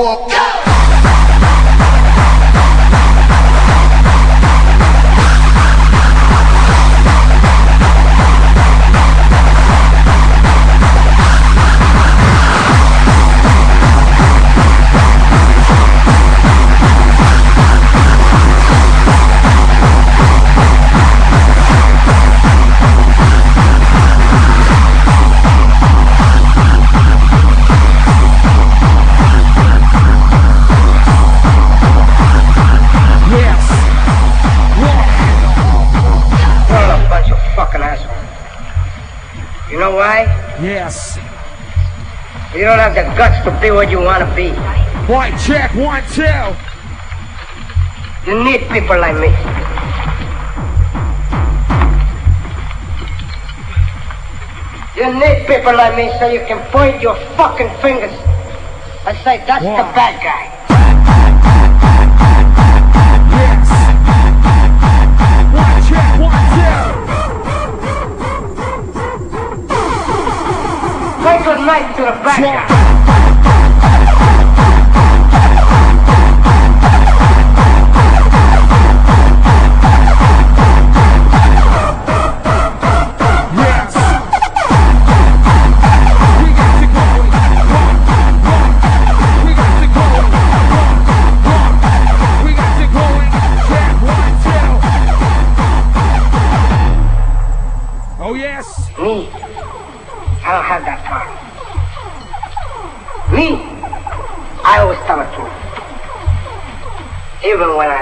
walk don't have the guts to be what you want to be. One check, one tell. You need people like me. You need people like me so you can point your fucking fingers and say, that's the bad guy. Take a knife to the back. giveaway.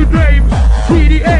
to blame. GDA.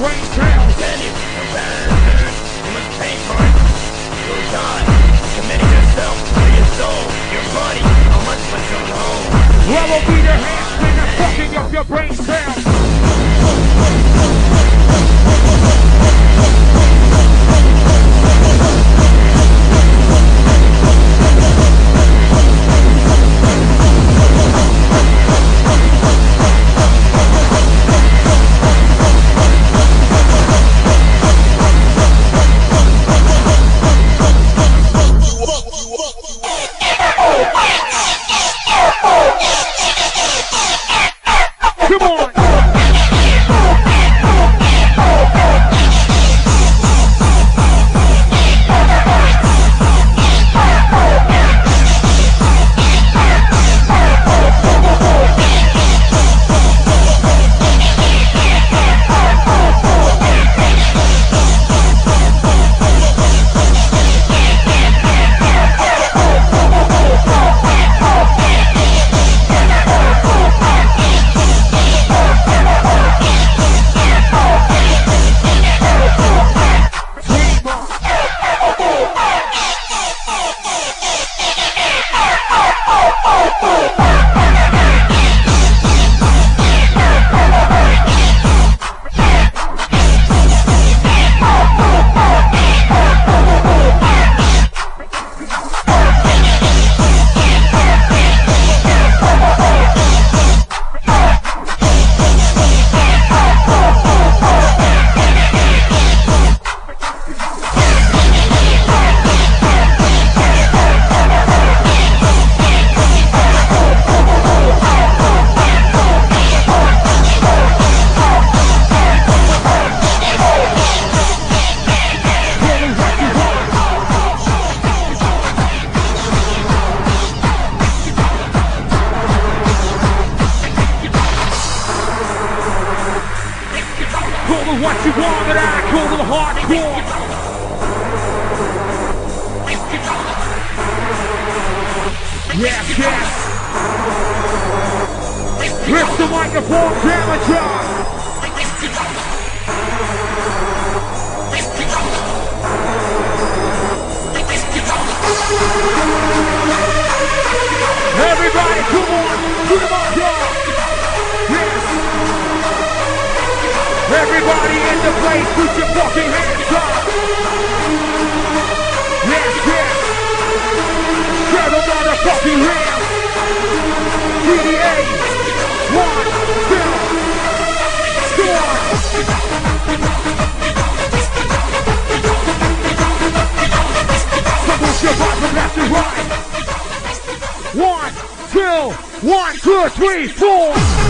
up your brain cells. You must pay for it. Committing yourself your soul, your body. And fucking up your brain cells. Call what you want, but I call it hardcore. Yes, yes. Lift the microphone, Challenger. Everybody, come on, them on, y'all. Everybody in the place, put your fucking hands up. Yes, yes. Grab a motherfucking hand. GDA. One, two. On. So push your right. One, two, one, two, three, four.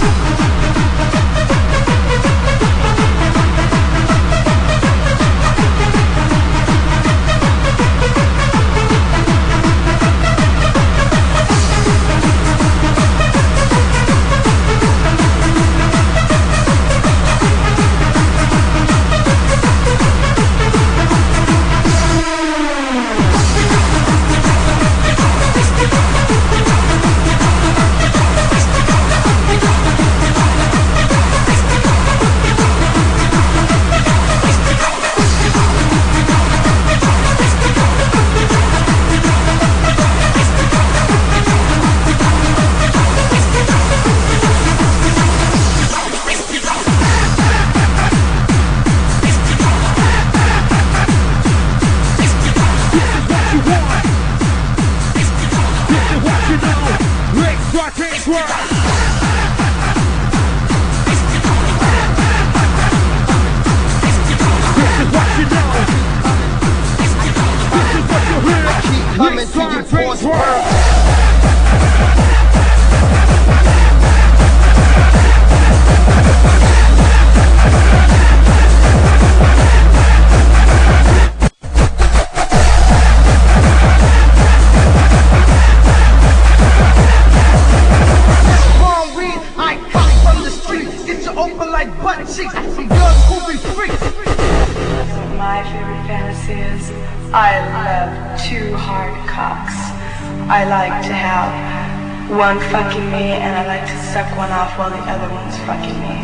one fucking me and I like to suck one off while the other one's fucking me.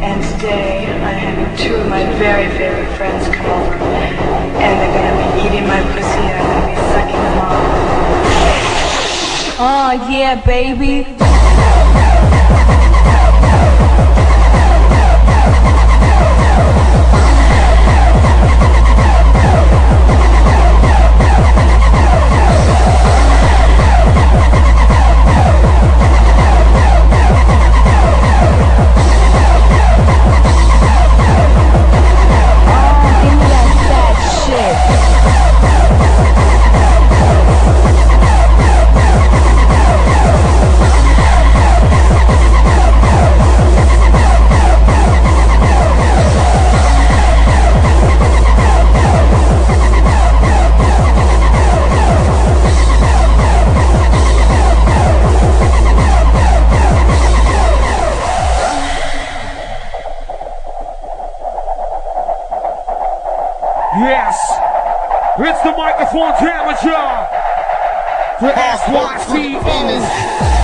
And today I had two of my very, very friends come over and they're gonna be eating my pussy and I'm gonna be sucking them off. Oh yeah, baby. Corn Damager. For SYTO.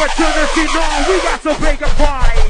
Opportunity we got to pay a price.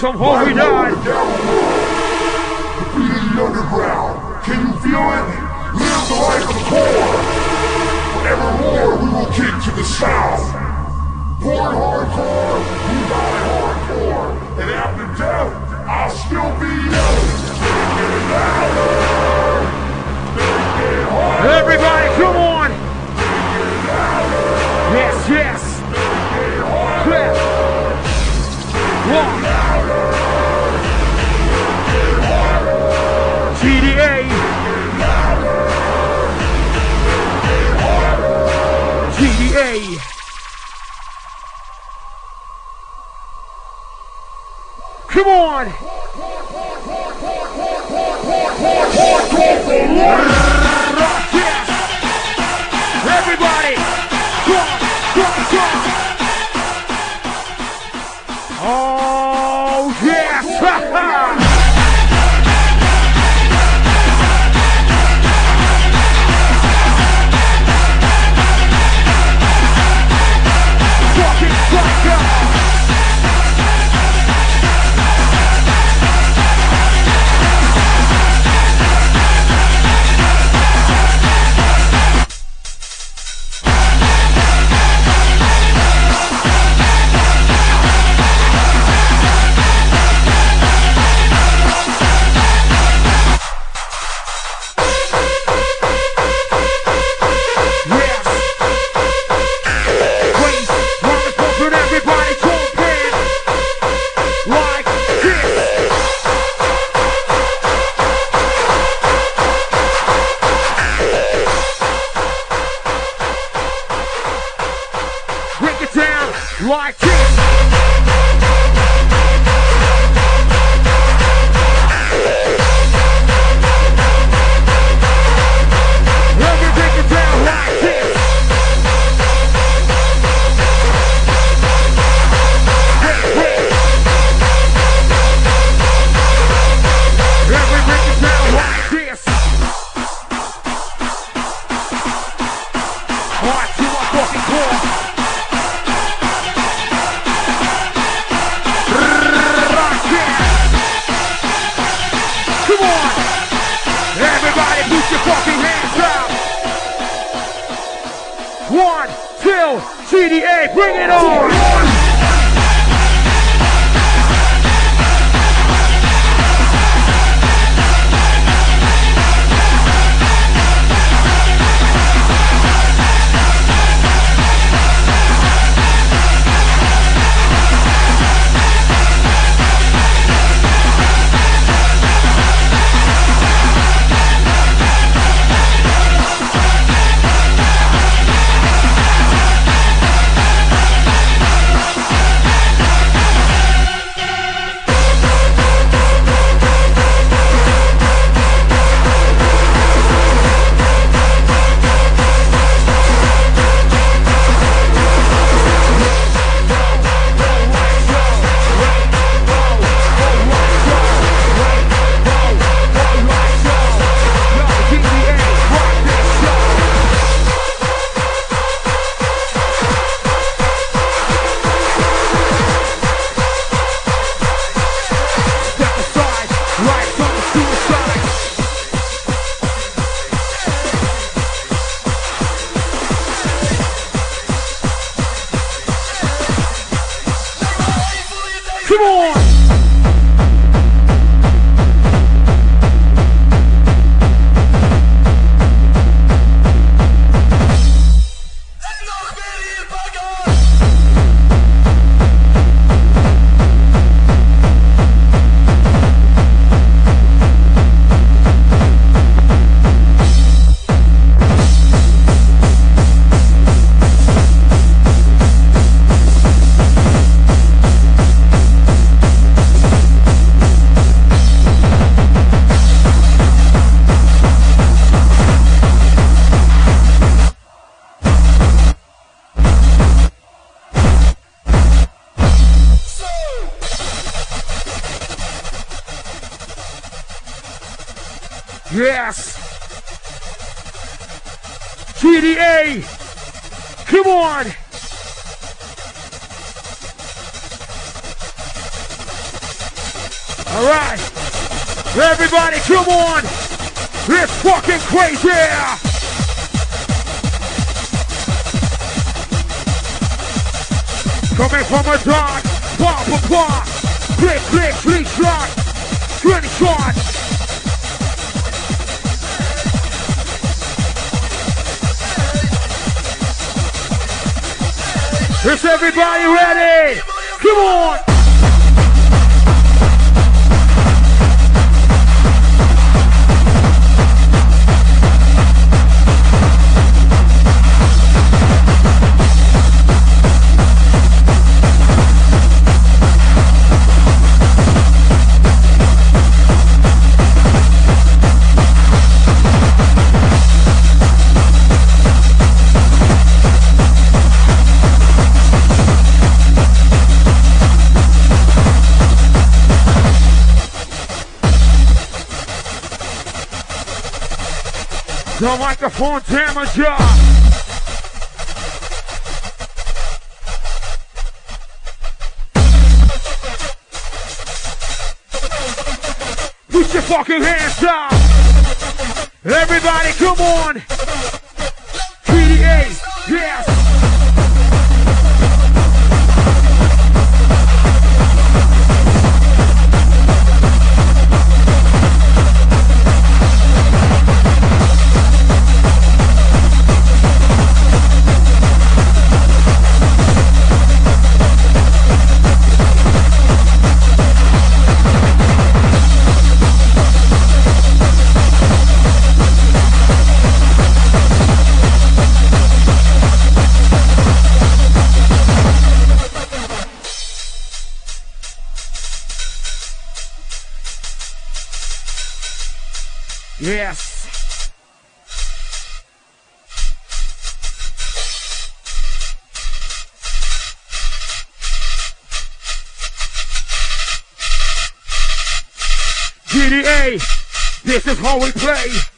Somehow we died. The underground. Can you feel it? Live the life of the poor. Forevermore we will kick to the sound. Born hardcore, we die hardcore. And after death, I'll still be yelling. Make it louder. Make it harder. Everybody, come on. Yes, yes. Come on. Everybody. Go, go, go. Oh. Microphone how we play.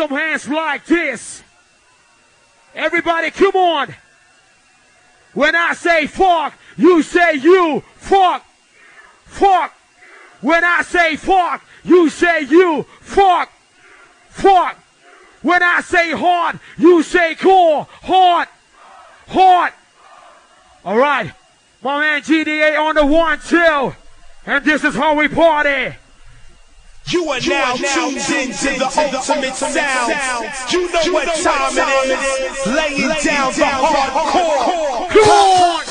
Some hands like this. Everybody, come on. When I say fuck, you say you. Fuck. Fuck. When I say fuck, you say you. Fuck. Fuck. When I say hard, you say cool. Hard. Hard. All right. My man JDA on the one, two. And this is how we party. You are now tuned into the ultimate sound. You know what time it is. Laying down the hardcore. Come on.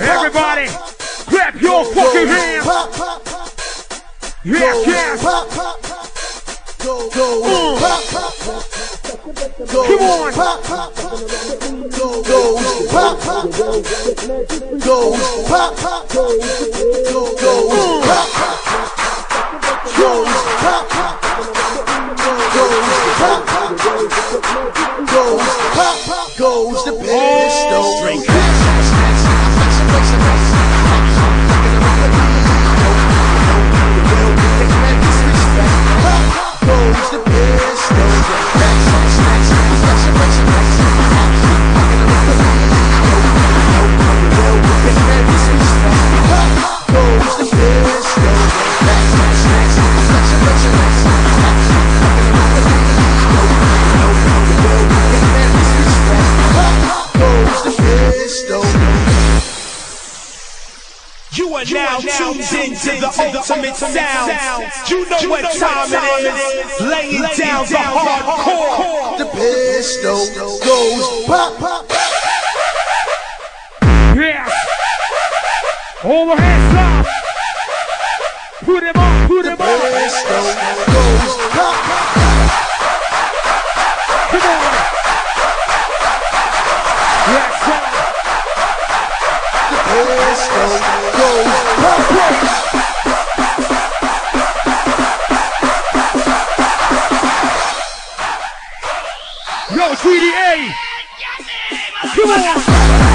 Everybody, clap your fucking hands. Yes, yes. Go, come on. Goes the pistol. Oh. Goes the pistol. Goes the the pistol. You are now tuned into the ultimate sound. You know what time it is. Laying down the hardcore. The pistol goes pop, pop. Yes. All the hands up. Put him up, put him up. Pistol goes pop, pop. Come on. Yes, sir. Pistol goes pop, pop. Yo, JDA. Come on.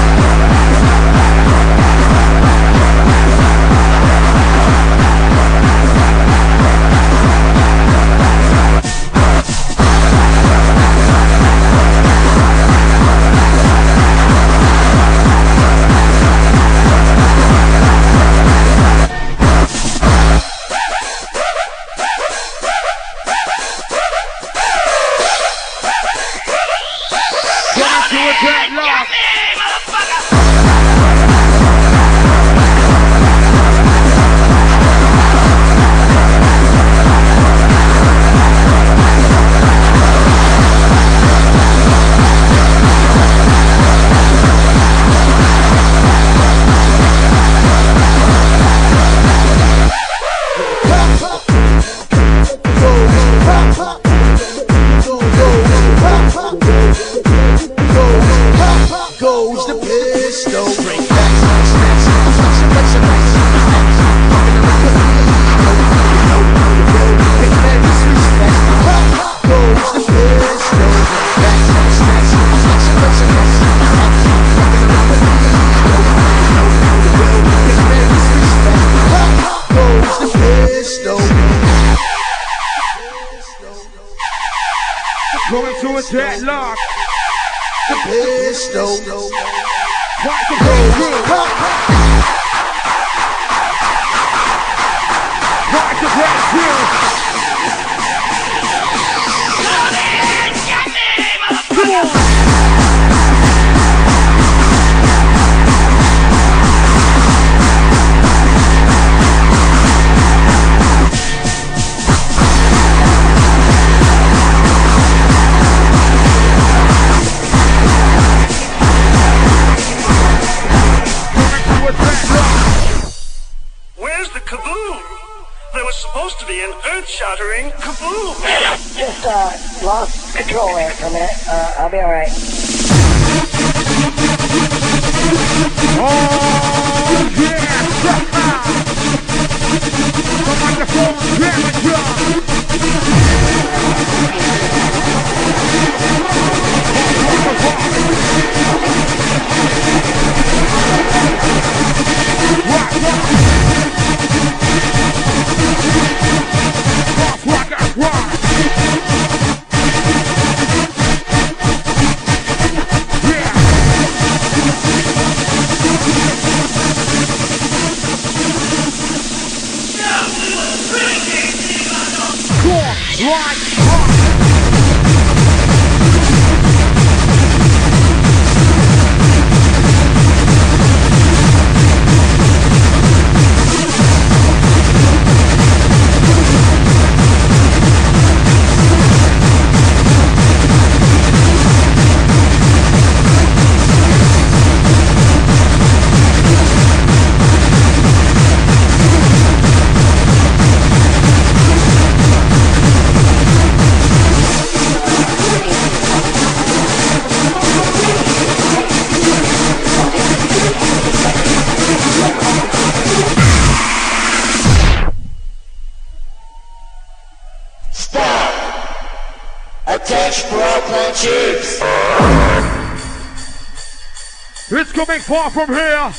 Far from here.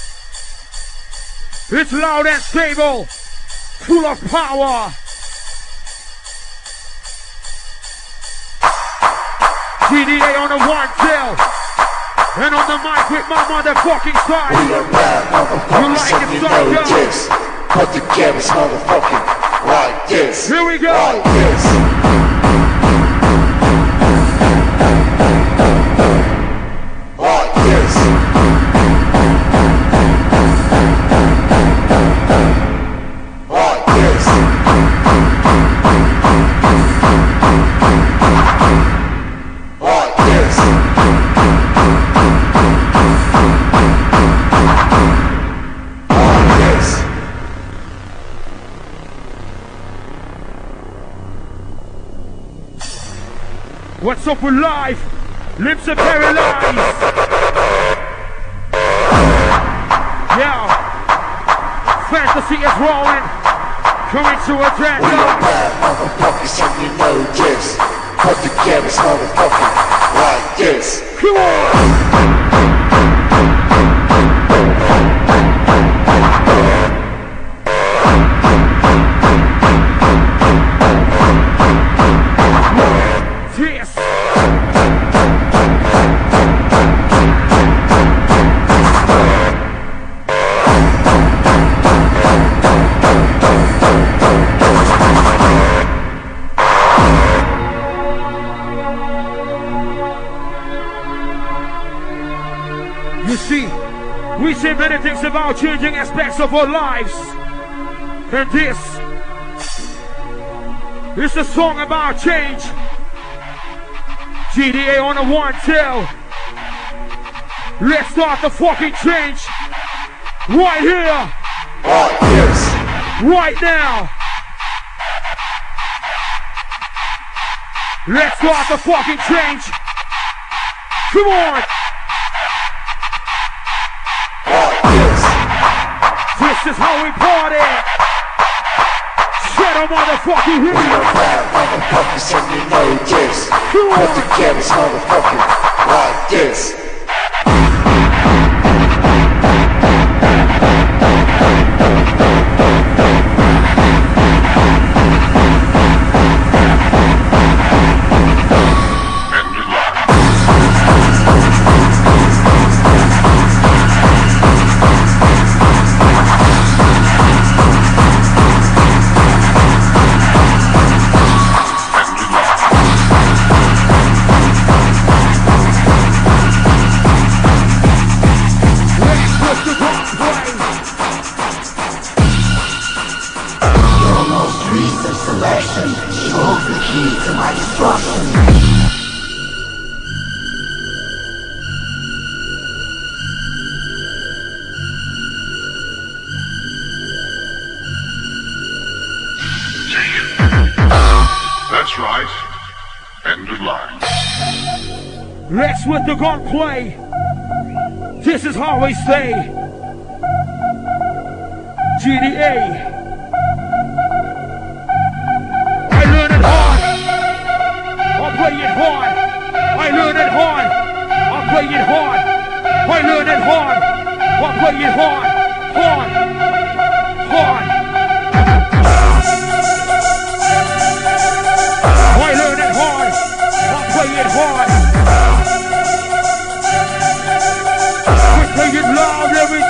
It's loud and stable, full of power. JDA on the one tail, and on the mic with my motherfucking side. We are bad You motherfuckers like and you know this. Put the cameras motherfucking like this. Here we go. Like this. What's up with life? Lips are paralyzed. Yeah. Fantasy is rolling. Coming to a We are bad motherfuckers and you know this. Put the cameras motherfucking like this. Come on. Of our lives. And this is a song about change. JDA on the one tail. Let's start the fucking change. Right here. Like this. Right now. Let's start the fucking change. Come on. How we party. Shut up, motherfucking We here. are bad motherfuckers and you know this. Put the on. cameras motherfucking like this. Gunplay. This is how we stay. JDA. I learn it hard. I play it hard. I learn it hard. I play it hard. I learn it hard. I play it hard. Hard. Hard. I learn it hard. I play it hard.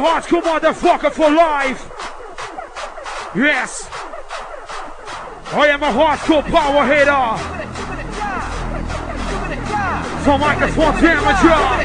Hearts, motherfucker for life. Yes. I am a hardcore power hitter. For microphone damager.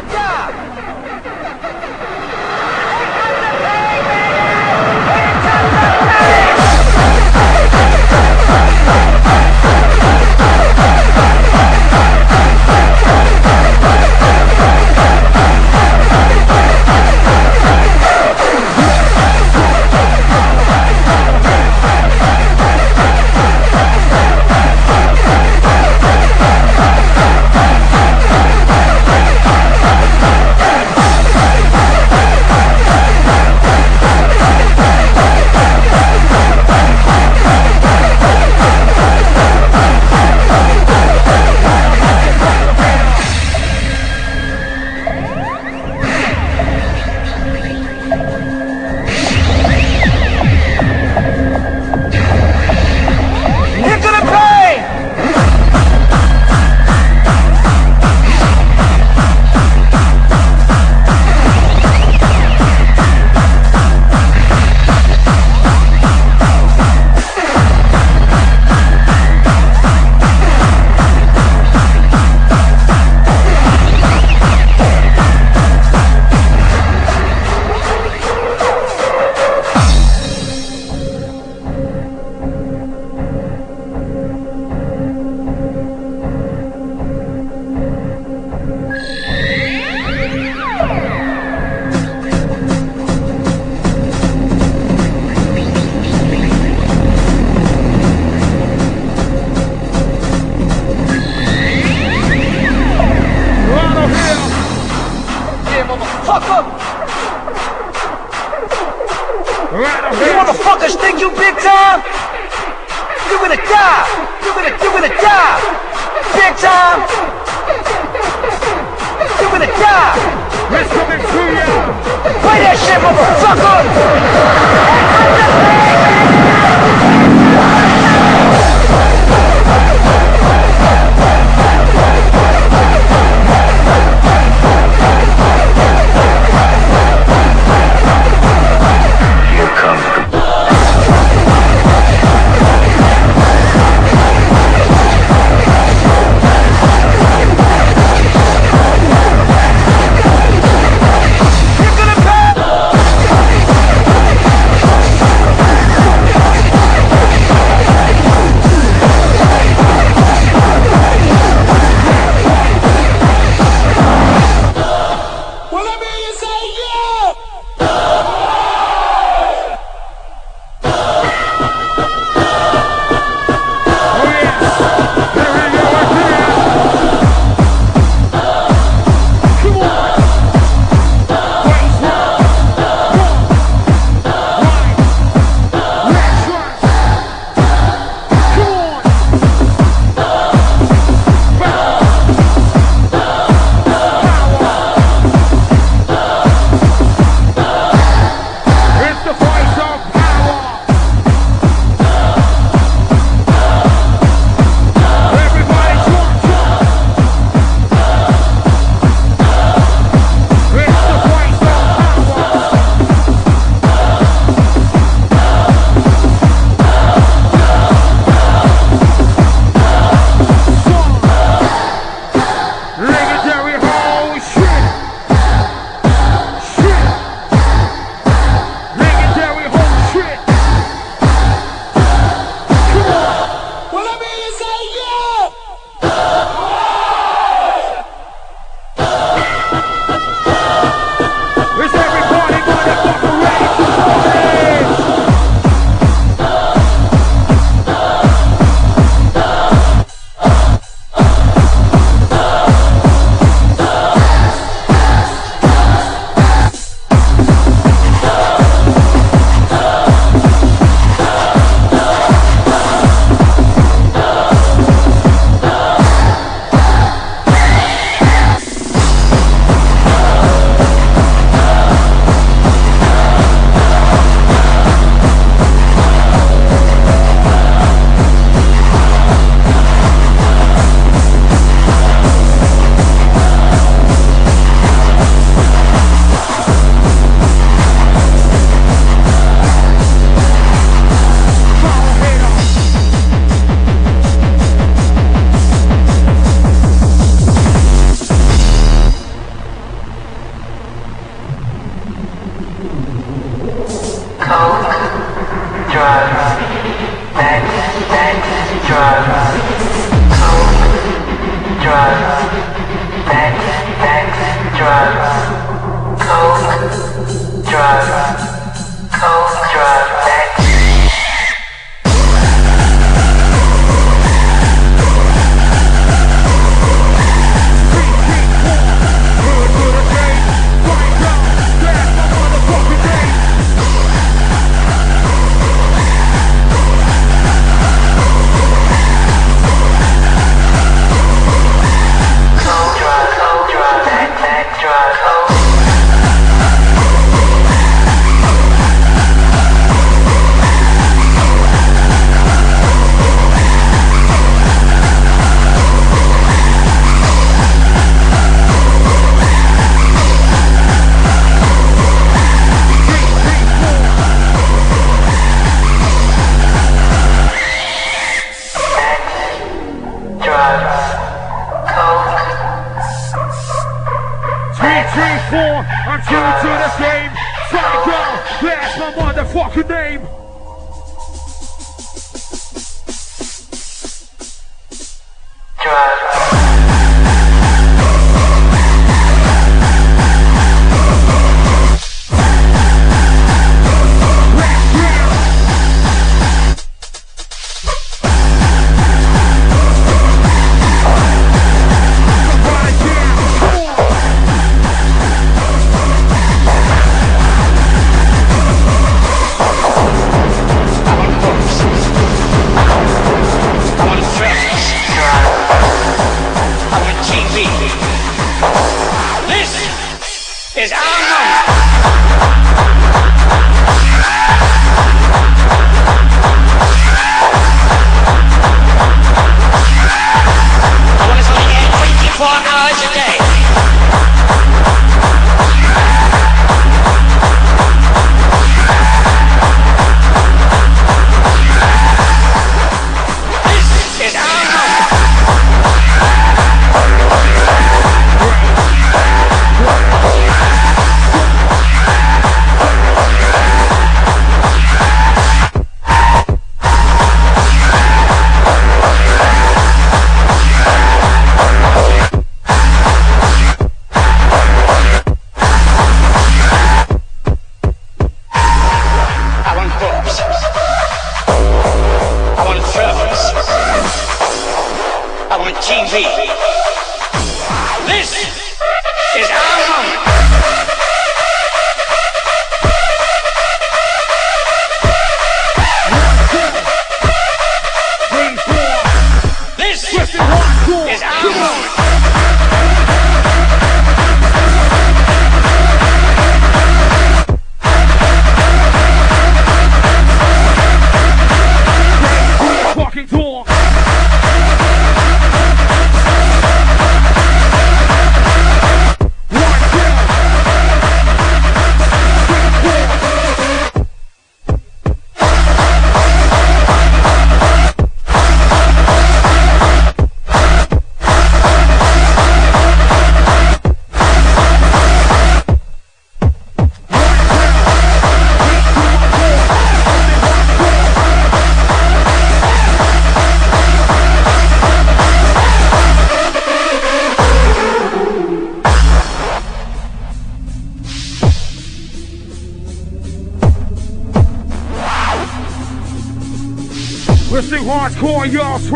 Motherfucking name.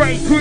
Y'all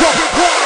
We're dropping bombs. One,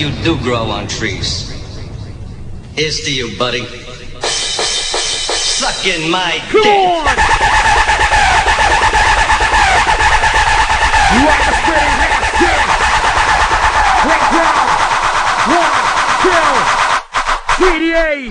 you do grow on trees. Here's to you, buddy. Suck in my Come dick. on! Rock the spinning hands, two. Break down. One, two. JDA.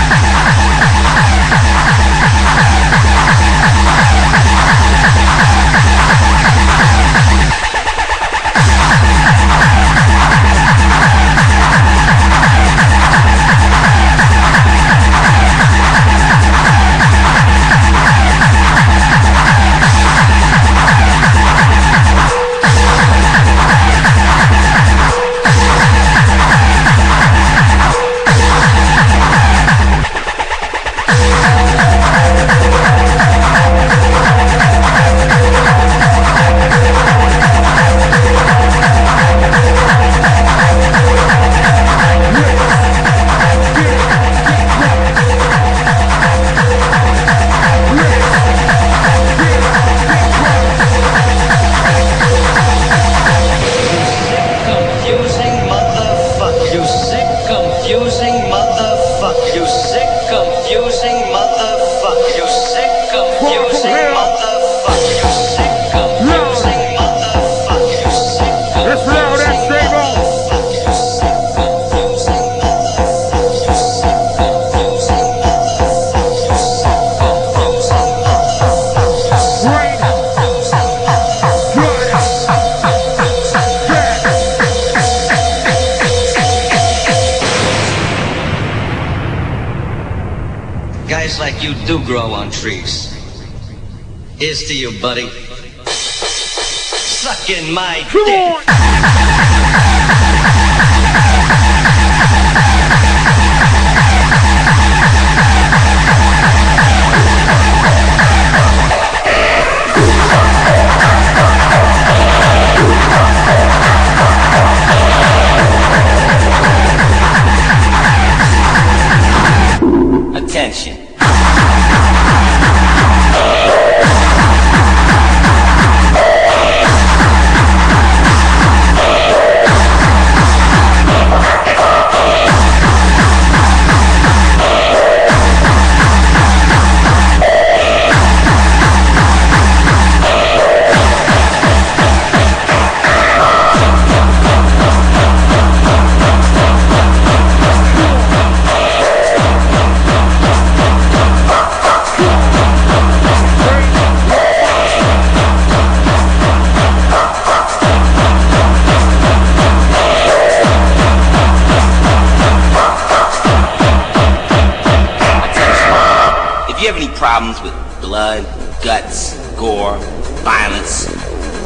Guys like you do grow on trees. Here's to you, buddy. Sucking my Come dick. on. Attention. If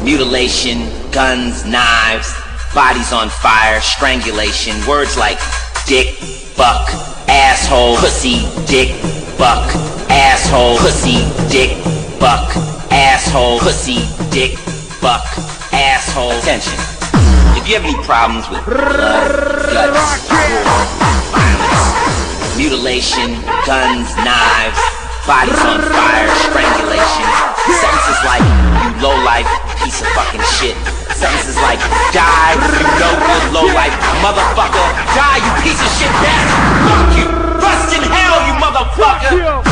mutilation, guns, knives, bodies on fire, strangulation, words like dick, buck, asshole, pussy, dick, buck, asshole, pussy, dick, buck, asshole, pussy, dick, buck, asshole. Attention. If you have any problems with blood, guts, violence, mutilation, guns, knives, bodies on fire, strangulation. Sentences like, you low life, piece of fucking shit. Sentences like, die, you no good low life, motherfucker. Die, you piece of shit bastard. Fuck you. Rust in hell, you motherfucker.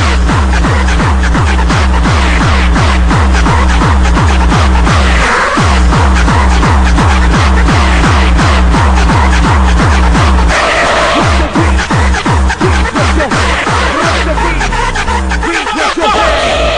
Let